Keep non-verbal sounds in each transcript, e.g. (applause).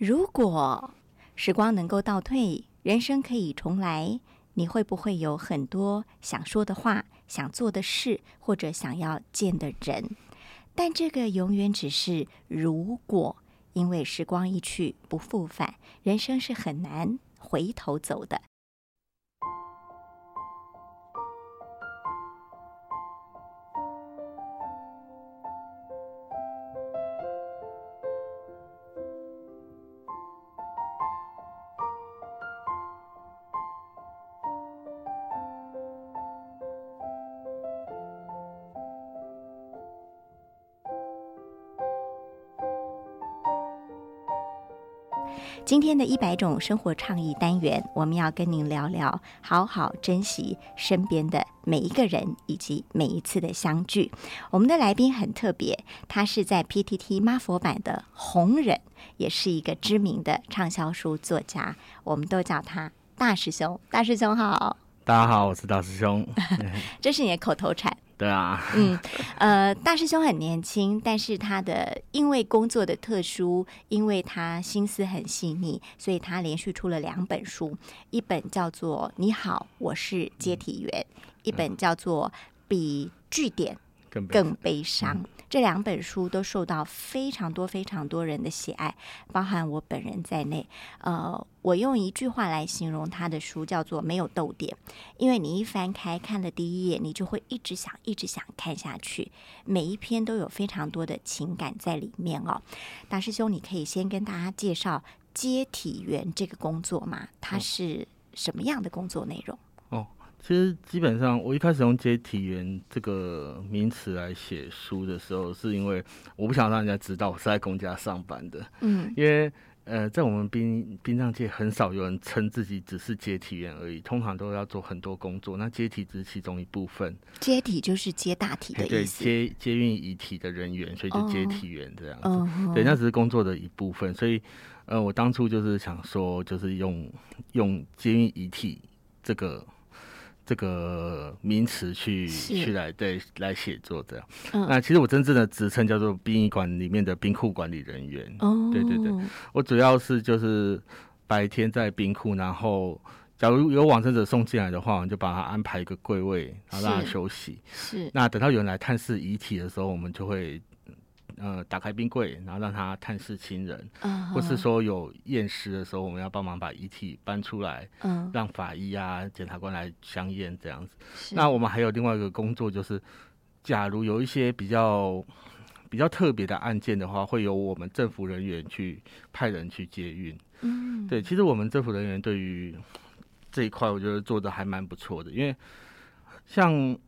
如果时光能够倒退，人生可以重来，你会不会有很多想说的话、想做的事，或者想要见的人？但这个永远只是如果，因为时光一去不复返，人生是很难回头走的。今天的一百种生活倡议单元，我们要跟您聊聊好好珍惜身边的每一个人以及每一次的相聚。我们的来宾很特别，他是在 PTT 妈佛版的红人，也是一个知名的畅销书作家，我们都叫他大师兄。大师兄好，大家好，我是大师兄。(laughs) 这是你的口头禅。对啊，嗯，呃，大师兄很年轻，但是他的因为工作的特殊，因为他心思很细腻，所以他连续出了两本书，一本叫做《你好，我是接体员》，一本叫做《比据点更悲伤》。这两本书都受到非常多、非常多人的喜爱，包含我本人在内。呃，我用一句话来形容他的书，叫做“没有逗点”，因为你一翻开看了第一页，你就会一直想、一直想看下去。每一篇都有非常多的情感在里面哦。大师兄，你可以先跟大家介绍接体员这个工作吗？它是什么样的工作内容？其实基本上，我一开始用接体员这个名词来写书的时候，是因为我不想让人家知道我是在公家上班的。嗯，因为呃，在我们殡殡葬界很少有人称自己只是接体员而已，通常都要做很多工作。那接体只是其中一部分。接体就是接大体的意思。对，接接运遗体的人员，所以就接体员这样子。对，那只是工作的一部分。所以呃，我当初就是想说，就是用用接运遗体这个。这个名词去去来对来写作这样，那其实我真正的职称叫做殡仪馆里面的冰库管理人员。哦，对对对，我主要是就是白天在冰库，然后假如有往生者送进来的话，我们就把他安排一个柜位，然后让他休息。是，那等到有人来探视遗体的时候，我们就会。呃，打开冰柜，然后让他探视亲人，或是说有验尸的时候，我们要帮忙把遗体搬出来，嗯，让法医啊、检察官来相验这样子。那我们还有另外一个工作，就是假如有一些比较比较特别的案件的话，会由我们政府人员去派人去接运。嗯，对，其实我们政府人员对于这一块，我觉得做的还蛮不错的，因为像。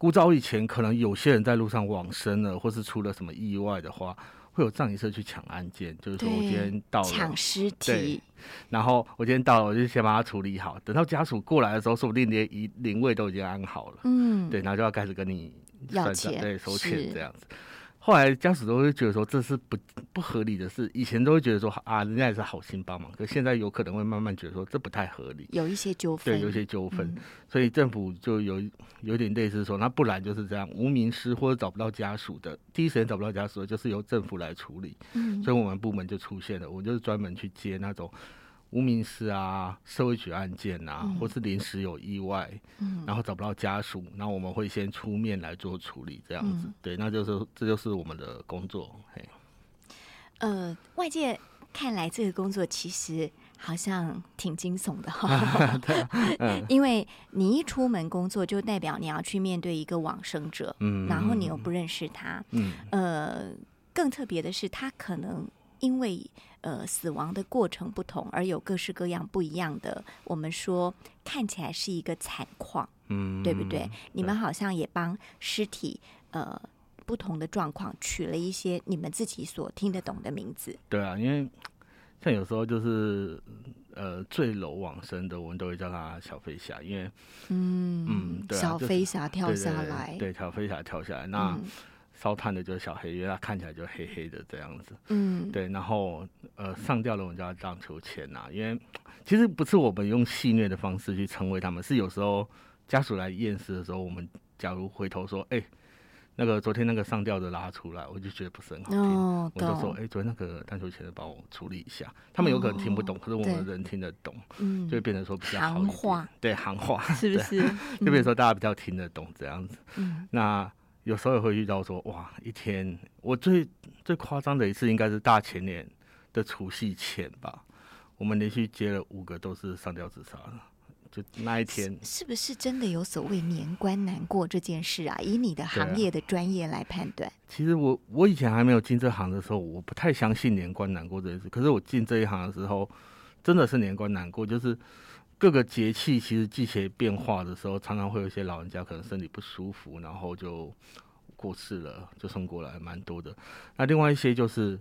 古早以前，可能有些人在路上往生了，或是出了什么意外的话，会有葬仪社去抢案件。就是说我今天到了抢尸体，然后我今天到了，我就先把它处理好。等到家属过来的时候，说不定连遗灵位都已经安好了。嗯，对，然后就要开始跟你要钱，对，收钱这样子。后来家属都会觉得说这是不不合理的事，以前都会觉得说啊，人家也是好心帮忙，可现在有可能会慢慢觉得说这不太合理，有一些纠纷，对，有一些纠纷，所以政府就有有点类似说，那不然就是这样，无名尸或者找不到家属的，第一时间找不到家属的，就是由政府来处理，嗯，所以我们部门就出现了，我就是专门去接那种。无名氏啊，社会局案件啊，或是临时有意外，嗯，然后找不到家属，那我们会先出面来做处理，这样子，对，那就是这就是我们的工作。嘿，呃，外界看来这个工作其实好像挺惊悚的哈，(laughs) 对，(laughs) 因为你一出门工作，就代表你要去面对一个往生者，嗯，然后你又不认识他，嗯，呃，更特别的是，他可能。因为呃死亡的过程不同，而有各式各样不一样的。我们说看起来是一个惨况，嗯，对不对？你们好像也帮尸体呃不同的状况取了一些你们自己所听得懂的名字。对啊，因为像有时候就是呃坠楼往生的，我们都会叫他小飞侠，因为嗯嗯，小飞侠跳下来，对，小飞侠跳下来那。烧炭的就是小黑，因为它看起来就黑黑的这样子。嗯，对。然后呃，上吊的我们叫荡秋千呐，因为其实不是我们用戏谑的方式去称谓他们，是有时候家属来验尸的时候，我们假如回头说，哎，那个昨天那个上吊的拉出来，我就觉得不是很好听，我就说，哎，昨天那个弹球前的帮我处理一下。他们有可能听不懂，可是我们人听得懂，嗯，就变成说比较好一点。对，行话 (laughs) 是不是？(laughs) 就变成说大家比较听得懂这样子。嗯，那有时候也会遇到说，哇，一天我最最夸张的一次应该是大前年的除夕前吧，我们连续接了五个都是上吊自杀了。就那一天，是不是真的有所谓年关难过这件事啊？以你的行业的专业来判断，其实我我以前还没有进这行的时候，我不太相信年关难过这件事。可是我进这一行的时候，真的是年关难过。就是各个节气其实季节变化的时候，常常会有一些老人家可能身体不舒服，然后就过世了，就送过来蛮多的。那另外一些就是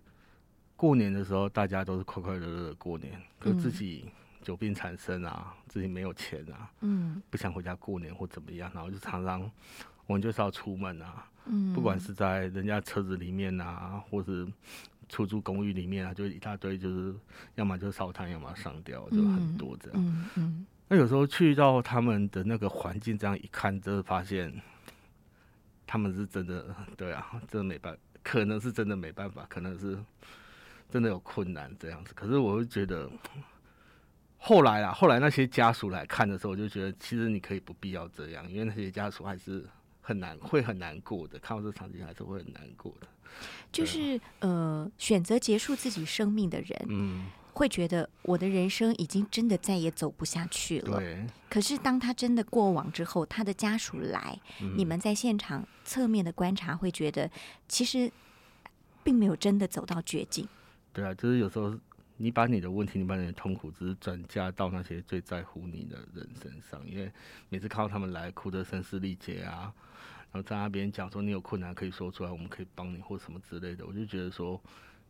过年的时候，大家都是快快乐乐的过年，可自己。久病缠身啊，自己没有钱啊，嗯，不想回家过年或怎么样，然后就常常我们就是要出门啊，嗯，不管是在人家车子里面啊，或是出租公寓里面啊，就一大堆，就是要么就烧炭，要么上吊，就很多这样。嗯。那有时候去到他们的那个环境，这样一看，就是发现他们是真的，对啊，真的没办，可能是真的没办法，可能是真的有困难这样子。可是我会觉得。后来啊，后来那些家属来看的时候，我就觉得其实你可以不必要这样，因为那些家属还是很难，会很难过的。看到这场景还是会很难过的。就是呃，选择结束自己生命的人，嗯，会觉得我的人生已经真的再也走不下去了。对。可是当他真的过往之后，他的家属来，你们在现场侧面的观察，会觉得其实并没有真的走到绝境。对啊，就是有时候。你把你的问题，你把你的痛苦，只是转嫁到那些最在乎你的人身上，因为每次看到他们来哭得声嘶力竭啊，然后在那边讲说你有困难可以说出来，我们可以帮你或什么之类的，我就觉得说，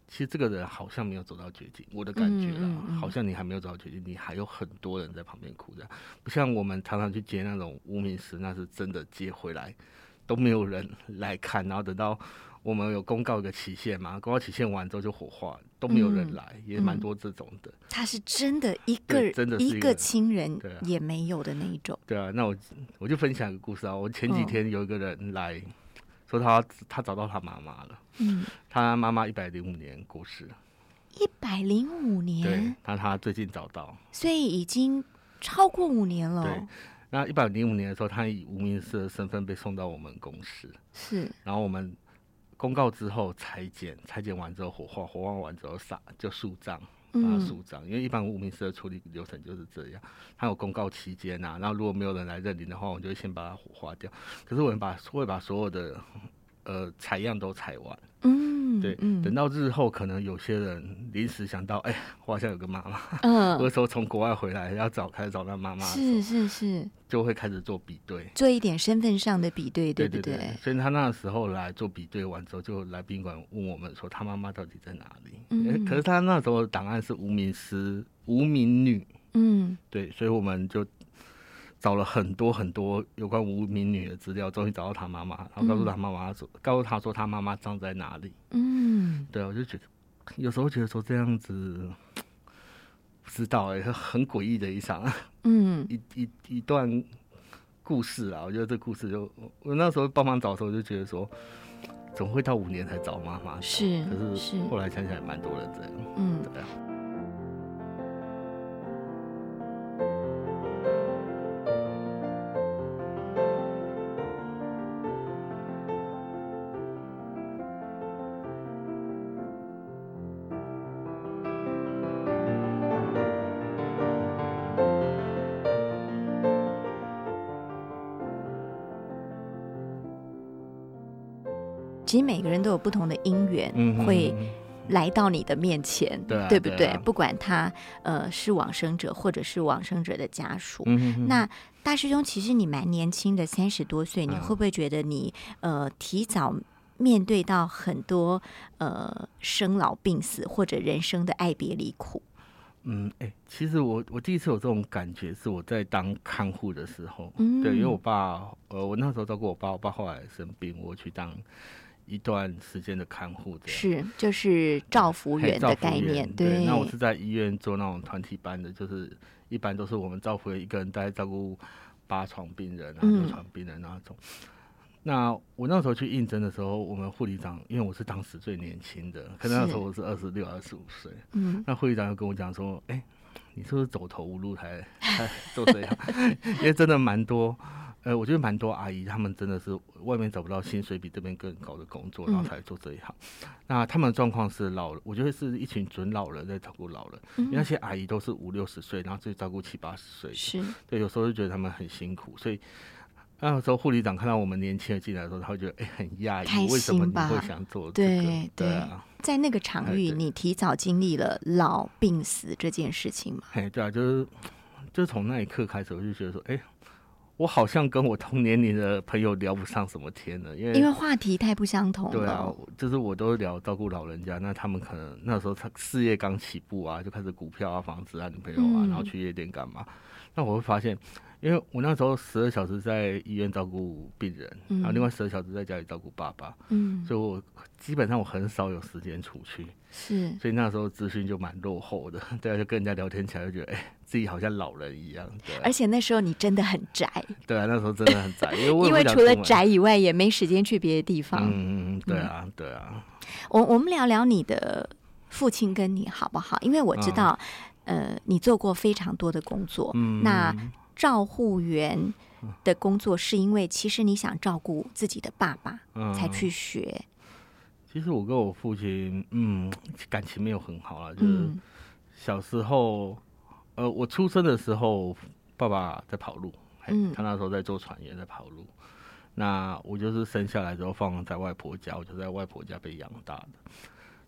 其实这个人好像没有走到绝境，我的感觉啦，好像你还没有走到绝境，你还有很多人在旁边哭的，不像我们常常去接那种无名尸，那是真的接回来都没有人来看，然后等到。我们有公告一个期限嘛？公告期限完之后就火化，都没有人来，也蛮多这种的。他是真的一个真的一个亲人也没有的那一种。对啊，那我我就分享一个故事啊。我前几天有一个人来说，他他找到他妈妈了。嗯，他妈妈一百零五年过世。一百零五年？对，他他最近找到，所以已经超过五年了。对，那一百零五年的时候，他以无名氏的身份被送到我们公司。是，然后我们。公告之后裁剪，裁剪完之后火化，火化完之后撒就树葬，把它树葬。因为一般无名氏的处理流程就是这样，它有公告期间呐，然后如果没有人来认领的话，我就会先把它火化掉。可是我们把会把所有的呃采样都采完。嗯，对，等到日后可能有些人临时想到，哎，我好像有个妈妈，嗯，(laughs) 或者说从国外回来要找开始找到妈妈，是是是，就会开始做比对，做一点身份上的比对，对不对？所以他那时候来做比对完之后，就来宾馆问我们说，他妈妈到底在哪里？嗯，可是他那时候档案是无名师、无名女，嗯，对，所以我们就。找了很多很多有关无名女的资料，终于找到她妈妈，然后告诉她妈妈说，告诉她说她妈妈葬在哪里。嗯，对，我就觉得有时候觉得说这样子，不知道哎，很诡异的一场，嗯，(laughs) 一一一段故事啊。我觉得这故事就我那时候帮忙找的时候就觉得说，怎么会到五年才找妈妈？是，可是后来想起来蛮多人这样，嗯，对啊。其实每个人都有不同的因缘，会来到你的面前，对不对？不管他呃是往生者，或者是往生者的家属。那大师兄，其实你蛮年轻的，三十多岁，你会不会觉得你呃提早面对到很多呃生老病死或者人生的爱别离苦？嗯，哎，其实我我第一次有这种感觉是我在当看护的时候，对，因为我爸呃我那时候照顾我爸，我爸后来生病，我去当。一段时间的看护，是就是照服员的概念。对，那我是在医院做那种团体班的，就是一般都是我们照服员一个人在照顾八床病人啊、六床病人那种。那我那时候去应征的时候，我们护理长，因为我是当时最年轻的，可能那时候我是二十六、二十五岁。嗯，那护理长又跟我讲说：“哎，你是不是走投无路才才做这样？(laughs) (laughs) 因为真的蛮多，呃，我觉得蛮多阿姨，他们真的是外面找不到薪水比这边更高的工作，然后才做这一行。那他们的状况是老，我觉得是一群准老人在照顾老人，因为那些阿姨都是五六十岁，然后自己照顾七八十岁，是对，有时候就觉得他们很辛苦，所以。那时候护理长看到我们年轻人进来的时候，他会觉得哎很讶异，为什么你会想做这个？对对，在那个场域，你提早经历了老病死这件事情嘛？哎，对啊，就是就从那一刻开始，我就觉得说，哎，我好像跟我同年龄的朋友聊不上什么天了，因为因为话题太不相同。对啊，就是我都聊照顾老人家，那他们可能那时候他事业刚起步啊，就开始股票啊、房子啊、女朋友啊，然后去夜店干嘛？那我会发现。因为我那时候十二小时在医院照顾病人，然后另外十二小时在家里照顾爸爸，嗯，所以我基本上我很少有时间出去，是，所以那时候资讯就蛮落后的，对啊，就跟人家聊天起来就觉得，哎，自己好像老人一样，对。而且那时候你真的很宅，对啊，那时候真的很宅，因为 (laughs) 因为除了宅以外，也没时间去别的地方，嗯嗯，对啊，对啊。我我们聊聊你的父亲跟你好不好？因为我知道，呃，你做过非常多的工作，嗯，那。照护员的工作是因为其实你想照顾自己的爸爸，才去学。其实我跟我父亲，嗯，感情没有很好啊。就是小时候，呃，我出生的时候，爸爸在跑路，嗯，他那时候在做船，也在跑路。那我就是生下来之后放在外婆家，我就在外婆家被养大的。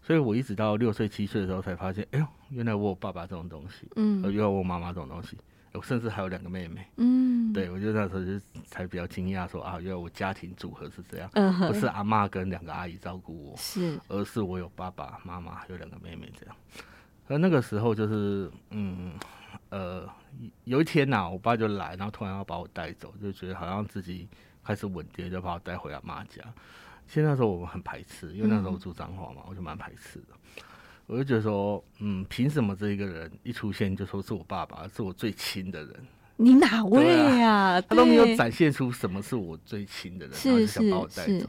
所以我一直到六岁七岁的时候才发现，哎呦，原来我有爸爸这种东西，嗯，原来我妈妈这种东西。我甚至还有两个妹妹，嗯，对我就那时候就才比较惊讶，说啊，原来我家庭组合是这样，不是阿妈跟两个阿姨照顾我，是，而是我有爸爸妈妈，还有两个妹妹这样。而那个时候就是，嗯，呃，有一天呐，我爸就来，然后突然要把我带走，就觉得好像自己开始稳定，就把我带回阿妈家。其实那时候我很排斥，因为那时候住彰化嘛，我就蛮排斥的。我就觉得说，嗯，凭什么这一个人一出现就说是我爸爸，是我最亲的人？你哪位呀？他都没有展现出什么是我最亲的人，然后就想把我带走。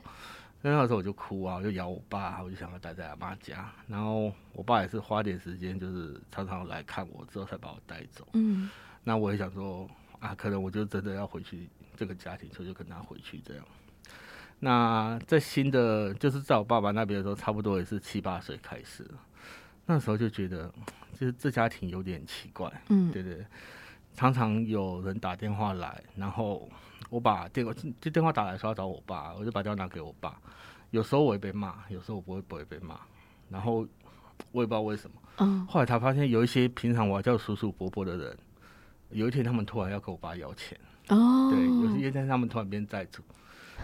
那那时候我就哭啊，我就咬我爸，我就想要待在阿妈家。然后我爸也是花点时间，就是常常来看我，之后才把我带走。嗯，那我也想说啊，可能我就真的要回去这个家庭，所以就跟他回去这样。那在新的，就是在我爸爸那边的时候，差不多也是七八岁开始了。那时候就觉得，就是这家庭有点奇怪，嗯，对对，常常有人打电话来，然后我把电话就电话打来说要找我爸，我就把电话拿给我爸。有时候我会被骂，有时候我不会不会被骂，然后我也不知道为什么。嗯，后来他发现有一些平常我叫叔叔伯伯的人，有一天他们突然要跟我爸要钱。哦，对，有些天他们突然变债主。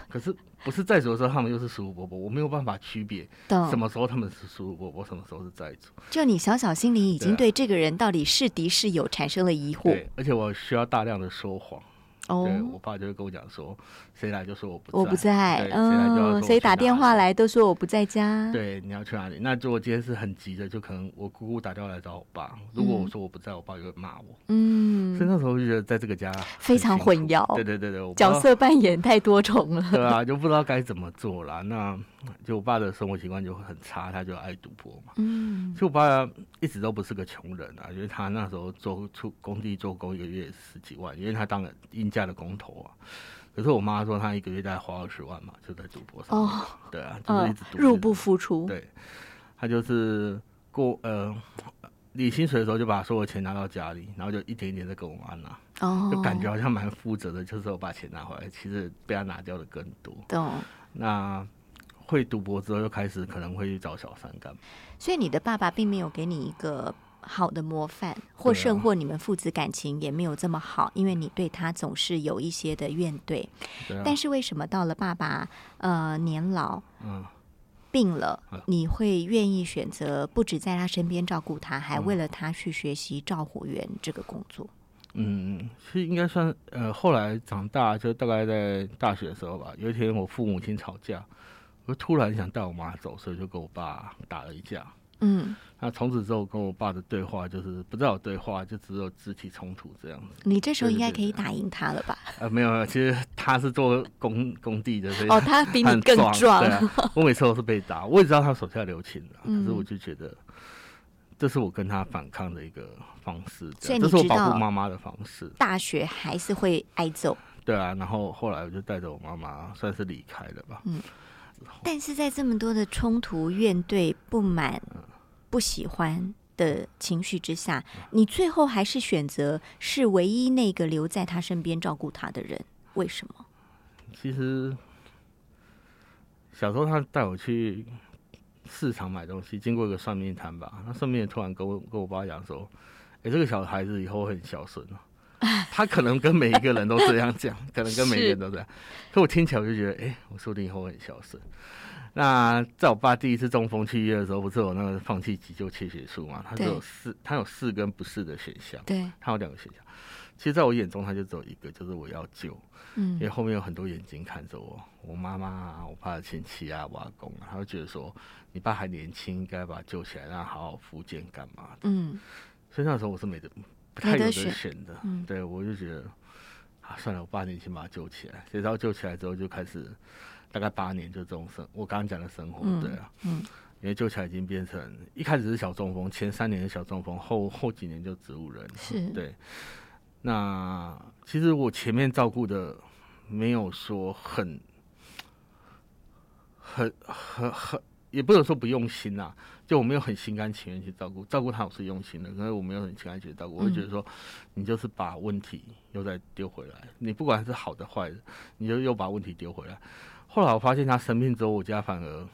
可是不是债主的时候，他们又是叔叔伯伯，我没有办法区别什么时候他们是叔叔伯伯，什么时候是债主。就你小小心里已经对这个人到底是敌是友产生了疑惑。对，而且我需要大量的说谎。对我爸就会跟我讲说，谁来就说我不在，我不在，嗯，谁打电话来都说我不在家。对，你要去哪里？那如果今天是很急的，就可能我姑姑打电话来找我爸。如果我说我不在，我爸就会骂我。嗯，所以那时候就觉得在这个家非常混淆。对对对对，角色扮演太多重了。对啊，就不知道该怎么做了。那就我爸的生活习惯就会很差，他就爱赌博嘛。嗯，其实我爸一直都不是个穷人啊，因为他那时候做出工地做工，一个月十几万，因为他当了应家的工头啊，可是我妈说她一个月大概花二十万嘛，就在赌博上。哦，对啊，就是一直赌，入不敷出。对，她就是过呃领薪水的时候就把所有钱拿到家里，然后就一点一点的给我妈拿。哦，就感觉好像蛮负责的，就是我把钱拿回来，其实被他拿掉的更多。懂。那会赌博之后，又开始可能会去找小三干嘛。所以你的爸爸并没有给你一个。好的模范，或甚或你们父子感情也没有这么好，因为你对他总是有一些的怨怼。但是为什么到了爸爸呃年老，嗯，病了，你会愿意选择不止在他身边照顾他，还为了他去学习照护员这个工作？嗯，是应该算呃，后来长大就大概在大学的时候吧。有一天我父母亲吵架，我突然想带我妈走，所以就跟我爸打了一架。嗯。那从此之后跟我爸的对话就是不知道对话，就只有肢体冲突这样子。你这时候应该可以打赢他了吧？呃，没有，其实他是做工工地的，哦，他比你更壮。(laughs) 我每次都是被打，我也知道他手下留情的，可是我就觉得这是我跟他反抗的一个方式，这是我保护妈妈的方式。大学还是会挨揍。对啊，然后后来我就带着我妈妈算是离开了吧。嗯，但是在这么多的冲突、怨怼、不满。不喜欢的情绪之下，你最后还是选择是唯一那个留在他身边照顾他的人，为什么？其实小时候他带我去市场买东西，经过一个算命摊吧，那算命突然跟我跟我爸讲说：“哎，这个小孩子以后会很孝顺 (laughs) 他可能跟每一个人都这样讲，(laughs) 可能跟每一个人都这样。可我听起来我就觉得，哎，我说不定以后很孝顺。那在我爸第一次中风去医院的时候，不是有那个放弃急救切血术嘛？他有四，他有四跟不是的选项。对，他有两个选项。其实，在我眼中，他就只有一个，就是我要救。嗯，因为后面有很多眼睛看着我，我妈妈啊，我爸的亲戚啊，我阿公啊，他会觉得说，你爸还年轻，应该把他救起来，让他好好复健干嘛的。嗯，所以那时候我是没得，不太有得选的。嗯，对我就觉得，啊，算了，我八年先，把他救起来。谁知道救起来之后，就开始。大概八年就这种生，我刚刚讲的生活，对啊，嗯，因为救起来已经变成一开始是小中风，前三年是小中风，后后几年就植物人，是，对。那其实我前面照顾的没有说很很很很，也不能说不用心呐。就我没有很心甘情愿去照顾，照顾他我是用心的，可是我没有很心甘情愿照顾，我会觉得说，你就是把问题又再丢回来，你不管是好的坏的，你就又把问题丢回来。后来我发现他生病之后，我家反而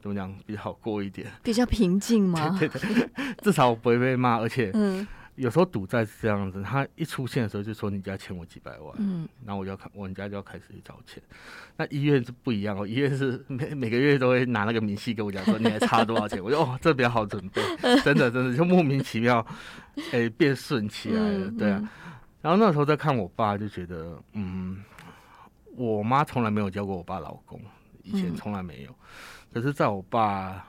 怎么讲比较好过一点，比较平静吗？(laughs) 对对对，至少我不会被骂，而且嗯。有时候赌债是这样子，他一出现的时候就说你家欠我几百万，嗯，然后我就要看我们家就要开始去找钱。那医院是不一样哦，医院是 (laughs) 每每个月都会拿那个明细跟我讲说你还差多少钱，(laughs) 我就哦这比较好准备，(laughs) 真的真的就莫名其妙，哎变顺起来了，对啊。然后那时候在看我爸就觉得，嗯，我妈从来没有叫过我爸老公，以前从来没有，可是在我爸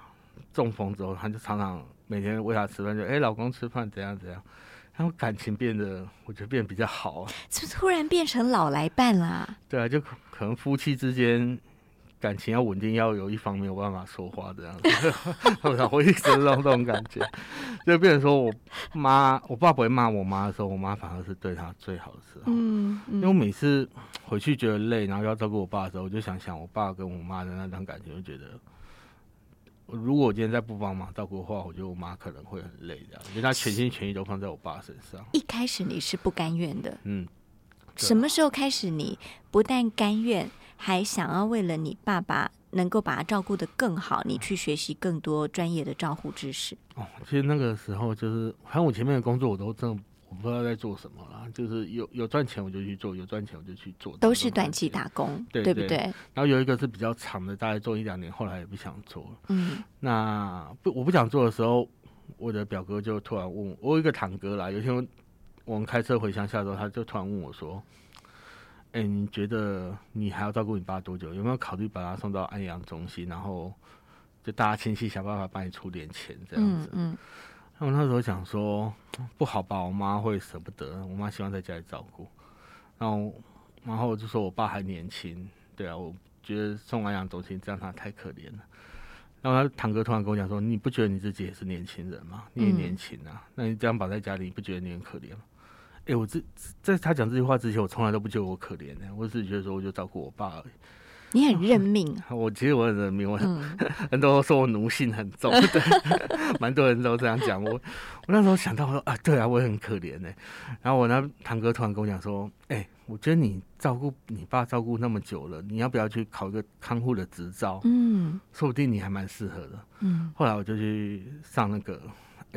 中风之后，他就常常。每天喂他吃饭，就哎，老公吃饭怎样怎样，然后感情变得，我觉得变得比较好啊。就突然变成老来伴啦。对啊，就可能夫妻之间感情要稳定，要有一方没有办法说话这样子。(laughs) 我一直这种这种感觉，就变成说我妈，我爸不会骂我妈的时候，我妈反而是对他最好的时候。嗯嗯。因为我每次回去觉得累，然后要照顾我爸的时候，我就想想我爸跟我妈的那段感情，就觉得。如果我今天再不帮忙照顾的话，我觉得我妈可能会很累，这样，因为她全心全意都放在我爸身上。一开始你是不甘愿的，嗯，什么时候开始你不但甘愿，还想要为了你爸爸能够把他照顾的更好，你去学习更多专业的照护知识？哦，其实那个时候就是，反正我前面的工作我都真的。我不知道在做什么啦，就是有有赚钱我就去做，有赚钱我就去做，都是短期打工，对对不对？然后有一个是比较长的，大概做一两年，后来也不想做了。嗯，那不我不想做的时候，我的表哥就突然问我，我有一个堂哥啦，有一天我们开车回乡下的时候，他就突然问我说：“哎，你觉得你还要照顾你爸多久？有没有考虑把他送到安阳中心，然后就大家亲戚想办法帮你出点钱这样子？”嗯。我那时候想说不好吧，我妈会舍不得，我妈希望在家里照顾。然后，然后我就说我爸还年轻，对啊，我觉得送安养中心这样他太可怜了。然后他堂哥突然跟我讲说：“你不觉得你自己也是年轻人吗？你也年轻啊，那你这样绑在家里，你不觉得你很可怜吗？”哎，我这在他讲这句话之前，我从来都不觉得我可怜的，我只是觉得说我就照顾我爸而已。你很认命，(laughs) 我其实我很认命，我很很多说我奴性很重，(laughs) 对，(laughs) 蛮多人都这样讲我。我那时候想到说啊，对啊，我也很可怜呢。然后我那堂哥突然跟我讲说，哎，我觉得你照顾你爸照顾那么久了，你要不要去考一个看护的执照？嗯，说不定你还蛮适合的。嗯，后来我就去上那个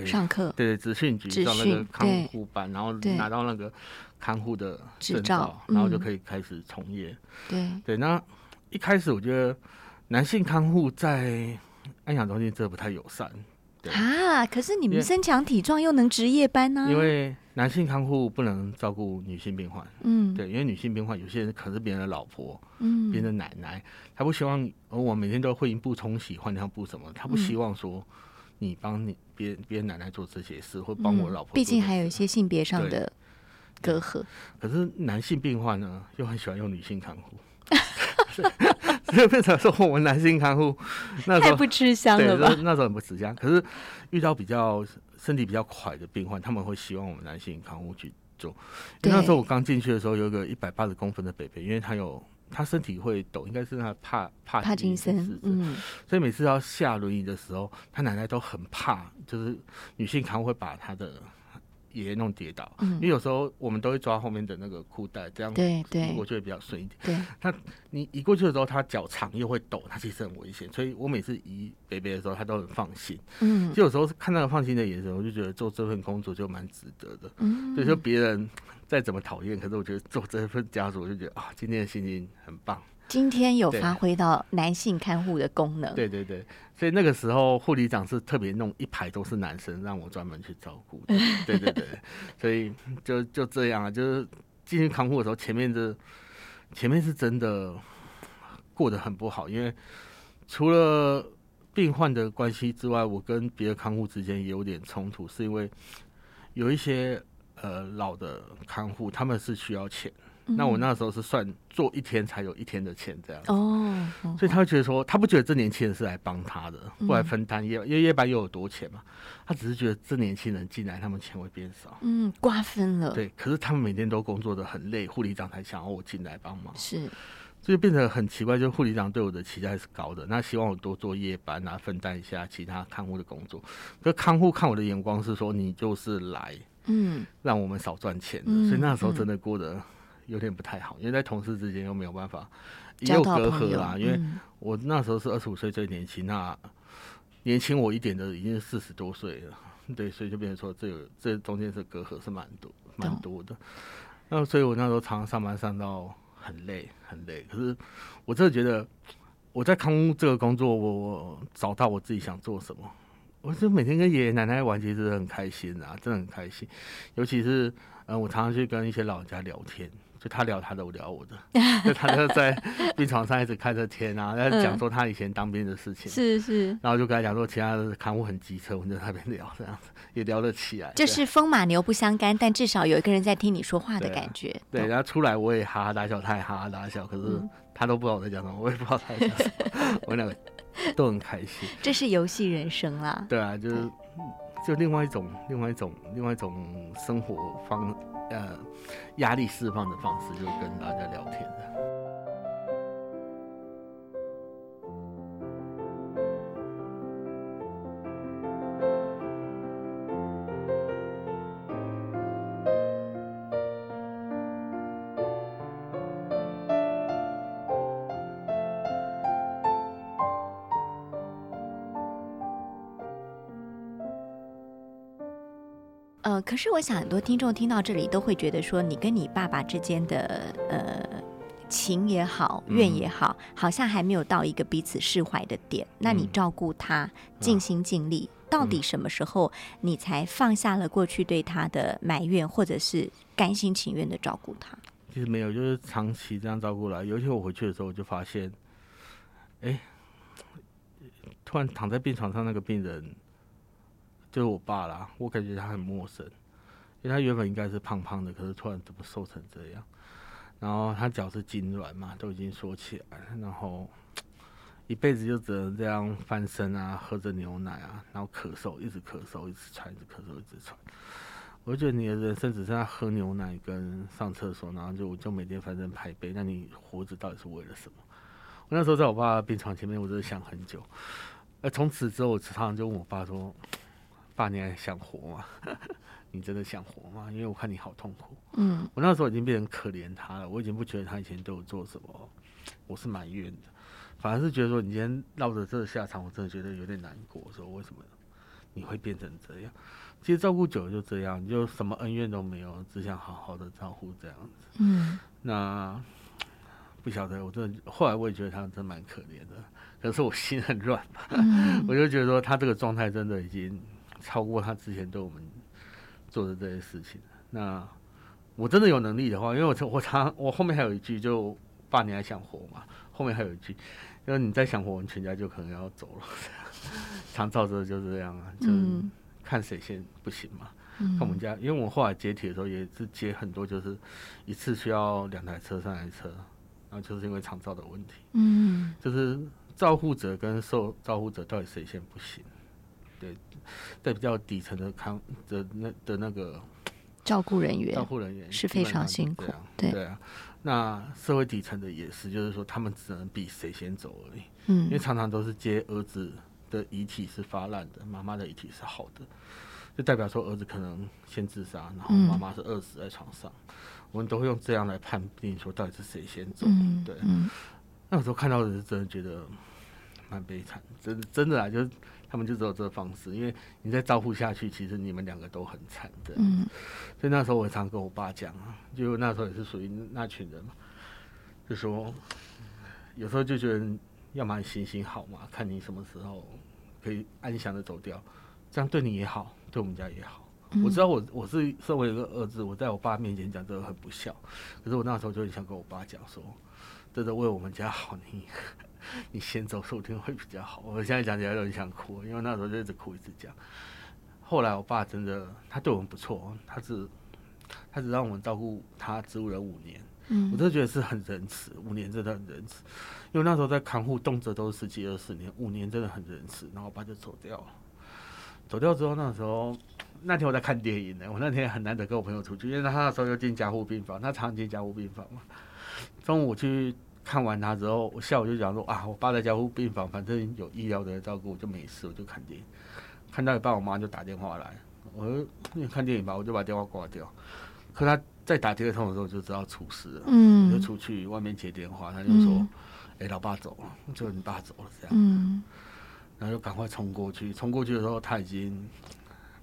上课，对对，资讯局上那个看护班，然后拿到那个看护的执照，然后就可以开始从业。对对，那。一开始我觉得男性看护在安养中心这不太友善啊，可是你们身强体壮又能值夜班呢？因为男性看护不能照顾女性病患，嗯，对，因为女性病患有些人可能是别人的老婆，嗯，别人的奶奶，他不希望而我每天都会阴部冲洗换尿布什么，他不希望说你帮你别别人奶奶做这些事，或帮我老婆。毕竟还有一些性别上的隔阂。可是男性病患呢，又很喜欢用女性看护。所以变成说，我们男性看护那时候太不吃香了吧？那时候很不吃香。可是遇到比较身体比较快的病患，他们会希望我们男性看护去做。那时候我刚进去的时候，有一个一百八十公分的北北，因为他有他身体会抖，应该是他怕怕帕金森，嗯，所以每次要下轮椅的时候，他奶奶都很怕，就是女性看护会把他的。爷爷弄跌倒，因为有时候我们都会抓后面的那个裤带，这样对对，过去会比较顺一点。对，他你移过去的时候，他脚长又会抖，他其实很危险。所以我每次移北北的时候，他都很放心。嗯，就有时候看那个放心的眼神，我就觉得做这份工作就蛮值得的。嗯，所以说别人再怎么讨厌，可是我觉得做这份家属，我就觉得啊，今天的心情很棒。今天有发挥到男性看护的功能。对对对，所以那个时候护理长是特别弄一排都是男生，让我专门去照顾。(laughs) 对对对，所以就就这样啊，就是进去看护的时候，前面的前面是真的过得很不好，因为除了病患的关系之外，我跟别的看护之间也有点冲突，是因为有一些呃老的看护，他们是需要钱。那我那时候是算做一天才有一天的钱这样哦，所以他会觉得说，他不觉得这年轻人是来帮他的，过来分担夜，因为夜班又有多钱嘛，他只是觉得这年轻人进来，他们钱会变少，嗯，瓜分了。对，可是他们每天都工作的很累，护理长才想要我进来帮忙，是，所以变得很奇怪，就是护理长对我的期待是高的，那希望我多做夜班啊，分担一下其他看护的工作。可看护看我的眼光是说，你就是来，嗯，让我们少赚钱的，所以那时候真的过得。有点不太好，因为在同事之间又没有办法，也有隔阂啦。因为我那时候是二十五岁最年轻，那年轻我一点的已经是四十多岁了，对，所以就变成说这个这中间是隔阂是蛮多蛮多的。那所以我那时候常常上班上到很累很累，可是我真的觉得我在康这个工作，我找到我自己想做什么，我就每天跟爷爷奶奶玩，其实很开心啊，真的很开心。尤其是嗯，我常常去跟一些老人家聊天。就他聊他的，我聊我的。(laughs) 就他就在病床上一直开着天啊，在讲说他以前当兵的事情。是是。然后就跟他讲说，其他的看护很机车，我们在那边聊这样子，也聊得起来。就是风马牛不相干，但至少有一个人在听你说话的感觉。对，然后出来我也哈哈大笑，他也哈哈大笑，可是他都不知道我在讲什么，我也不知道他在讲什么，(laughs) 我们两个都很开心。这是游戏人生啦。对啊，就是就另外一种、另外一种、另外一种生活方。呃，压力释放的方式，就跟大家聊天的。呃，可是我想很多听众听到这里都会觉得说，你跟你爸爸之间的呃情也好，怨也好，好像还没有到一个彼此释怀的点。那你照顾他，尽心尽力，到底什么时候你才放下了过去对他的埋怨，或者是甘心情愿的照顾他？其实没有，就是长期这样照顾来。尤其我回去的时候，我就发现，哎，突然躺在病床上那个病人。就是我爸啦，我感觉他很陌生，因为他原本应该是胖胖的，可是突然怎么瘦成这样？然后他脚是痉挛嘛，都已经缩起来了，然后一辈子就只能这样翻身啊，喝着牛奶啊，然后咳嗽，一直咳嗽，一直喘，一直咳嗽，一直喘。我觉得你的人生只剩下喝牛奶跟上厕所，然后就就每天翻身排背，那你活着到底是为了什么？我那时候在我爸病床前面，我真的想很久。呃，从此之后，我常常就问我爸说。爸，你还想活吗？(laughs) 你真的想活吗？因为我看你好痛苦。嗯，我那时候已经变成可怜他了，我已经不觉得他以前对我做什么，我是埋怨的，反而是觉得说你今天闹着这个下场，我真的觉得有点难过。说为什么你会变成这样？其实照顾久了就这样，你就什么恩怨都没有，只想好好的照顾这样子。嗯，那不晓得，我真的后来我也觉得他真蛮可怜的，可是我心很软嘛，(laughs) 我就觉得说他这个状态真的已经。超过他之前对我们做的这些事情，那我真的有能力的话，因为我我常我后面还有一句，就爸你还想活嘛？后面还有一句，因为你再想活，我们全家就可能要走了。(laughs) 常照着就是这样啊，就看谁先不行嘛。看我们家，因为我后来接体的时候也是接很多，就是一次需要两台车、三台车，然后就是因为常照的问题。嗯，就是照护者跟受照护者到底谁先不行？对，在比较底层的康的那的那个照顾人员，照顾人员是非常辛苦。对对啊，那社会底层的也是，就是说他们只能比谁先走而已。嗯，因为常常都是接儿子的遗体是发烂的，妈妈的遗体是好的。就代表说儿子可能先自杀，然后妈妈是饿死在床上，我们都会用这样来判定说到底是谁先走。嗯对，那有时候看到的是真的觉得蛮悲惨，真的真的啊，就是他们就只有这个方式，因为你再招呼下去，其实你们两个都很惨的。嗯，所以那时候我常跟我爸讲啊，就那时候也是属于那群人嘛，就说有时候就觉得要么行行好嘛，看你什么时候可以安详的走掉，这样对你也好。对我们家也好，我知道我我是身为一个儿子，我在我爸面前讲这个很不孝，可是我那时候就很想跟我爸讲说，真的为我们家好，你你先走说不定会比较好。我现在讲起来都很想哭，因为那时候就一直哭一直讲。后来我爸真的他对我们不错，他只他只让我们照顾他植物人五年，嗯我真的觉得是很仁慈，五年真的很仁慈，因为那时候在看护动辄都是十几二十年，五年真的很仁慈，然后我爸就走掉了。走掉之后，那时候那天我在看电影呢。我那天很难得跟我朋友出去，因为他那时候又进加护病房，他常进加护病房嘛。中午去看完他之后，我下午就讲说啊，我爸在家护病房，反正有医疗的照顾，我就没事，我就看电影。看到一半，我妈就打电话来，我说你看电影吧，我就把电话挂掉。可他在打第二通的时候，就知道出事了，嗯，就出去外面接电话，他就说，哎，老爸走了，就你爸走了这样，嗯。然后就赶快冲过去，冲过去的时候他已经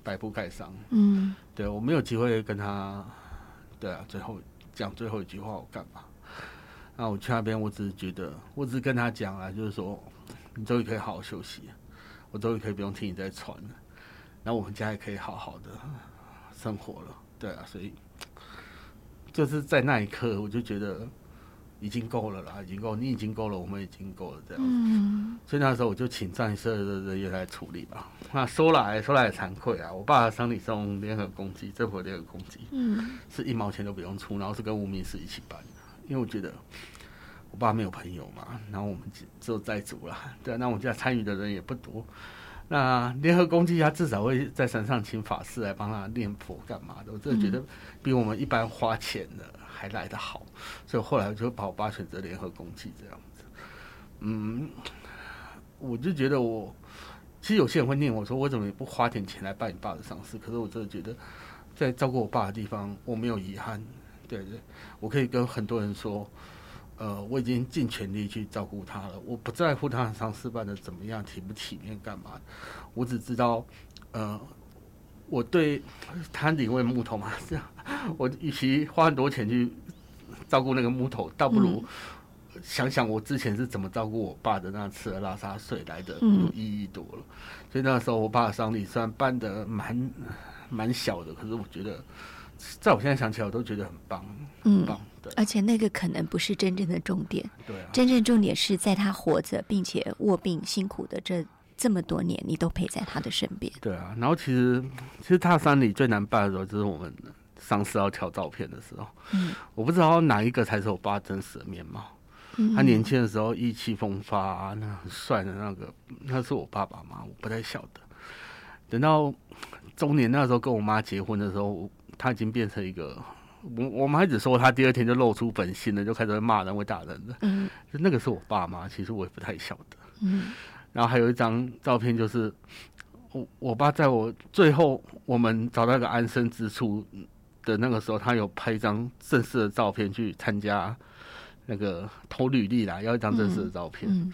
百步盖伤。嗯，对我没有机会跟他，对啊，最后讲最后一句话我干嘛？那我去那边，我只是觉得，我只是跟他讲啊，就是说，你终于可以好好休息，我终于可以不用听你在传了，然后我们家也可以好好的生活了。对啊，所以就是在那一刻，我就觉得。已经够了啦，已经够，你已经够了，我们已经够了，这样子。所以那时候我就请战社的人员来处理吧。那说来说来也惭愧啊，我爸的丧礼是用联合公积，政府联合公积，嗯，是一毛钱都不用出，然后是跟无名氏一起办的。因为我觉得我爸没有朋友嘛，然后我们只有债主了，对，那我们家参与的人也不多。那联合公积他至少会在山上请法师来帮他念佛干嘛的，我真的觉得比我们一般花钱的。还来得好，所以后来就把我爸选择联合公祭这样子。嗯，我就觉得我其实有些人会念我说我怎么也不花点钱来办你爸的丧事，可是我真的觉得在照顾我爸的地方我没有遗憾。对对，我可以跟很多人说，呃，我已经尽全力去照顾他了，我不在乎他的丧事办的怎么样体不体面干嘛，我只知道，呃。我对他领位木头嘛，这 (laughs) 样我与其花很多钱去照顾那个木头，倒不如想想我之前是怎么照顾我爸的那次拉撒睡来的有意义多了。所以那时候我爸的丧礼虽然办的蛮蛮小的，可是我觉得在我现在想起来，我都觉得很棒，很棒。对，而且那个可能不是真正的重点，对，啊真正重点是在他活着并且卧病辛苦的这。这么多年，你都陪在他的身边。对啊，然后其实，其实他山里最难办的时候，就是我们上司要挑照片的时候。嗯，我不知道哪一个才是我爸真实的面貌。嗯，他年轻的时候意气风发，那很帅的那个，那是我爸爸吗？我不太晓得。等到中年那时候跟我妈结婚的时候，他已经变成一个，我我们还只说他第二天就露出本性了，就开始骂人、会打人了。嗯，就那个是我爸妈，其实我也不太晓得。嗯。然后还有一张照片，就是我我爸在我最后我们找到一个安身之处的那个时候，他有拍一张正式的照片去参加那个投履历啦，要一张正式的照片。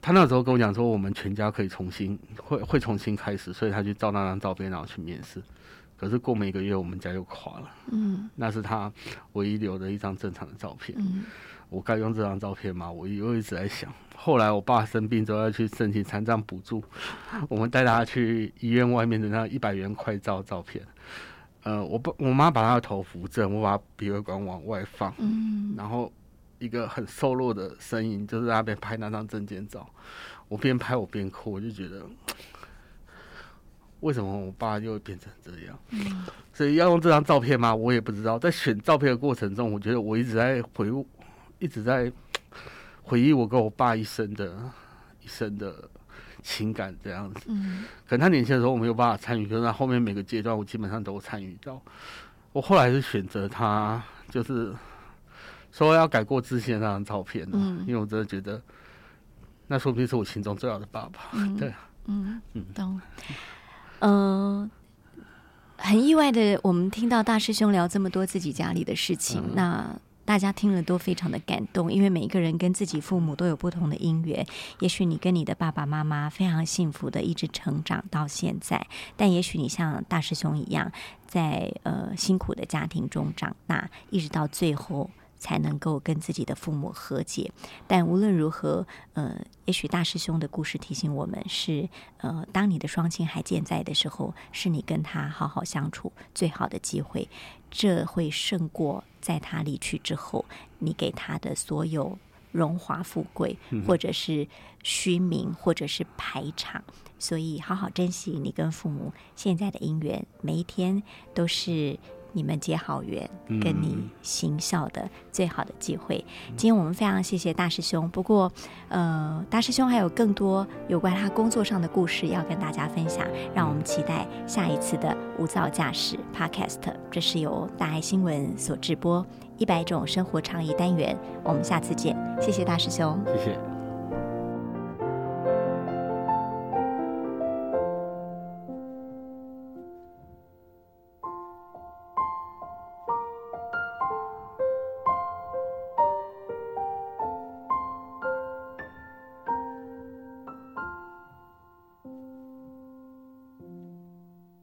他那时候跟我讲说，我们全家可以重新会会重新开始，所以他去照那张照片，然后去面试。可是过没一个月，我们家就垮了。嗯，那是他唯一留的一张正常的照片。嗯，我该用这张照片吗？我又一直在想。后来我爸生病之后要去申请残障补助，我们带他去医院外面的那一百元快照照片。呃，我爸我妈把他的头扶正，我把鼻胃管往外放，嗯然后一个很瘦弱的身影，就是那边拍那张证件照。我边拍我边哭，我就觉得为什么我爸就会变成这样？嗯，所以要用这张照片吗？我也不知道。在选照片的过程中，我觉得我一直在回，一直在回忆我跟我爸一生的一生的情感这样子。嗯，可能他年轻的时候我没有办法参与，可是他后面每个阶段我基本上都参与到。我后来是选择他，就是说要改过之前那张照片嗯，因为我真的觉得那说不定是我心中最好的爸爸。对，嗯嗯，懂。嗯，很意外的，我们听到大师兄聊这么多自己家里的事情，那大家听了都非常的感动，因为每一个人跟自己父母都有不同的姻缘。也许你跟你的爸爸妈妈非常幸福的一直成长到现在，但也许你像大师兄一样。在呃辛苦的家庭中长大，一直到最后才能够跟自己的父母和解。但无论如何，呃，也许大师兄的故事提醒我们是：呃，当你的双亲还健在的时候，是你跟他好好相处最好的机会。这会胜过在他离去之后，你给他的所有荣华富贵，或者是虚名，或者是排场。所以，好好珍惜你跟父母现在的姻缘，每一天都是你们结好缘、跟你行孝的最好的机会。今天我们非常谢谢大师兄，不过，呃，大师兄还有更多有关他工作上的故事要跟大家分享，让我们期待下一次的无噪驾驶 Podcast。这是由大爱新闻所直播一百种生活倡议单元，我们下次见，谢谢大师兄，谢谢。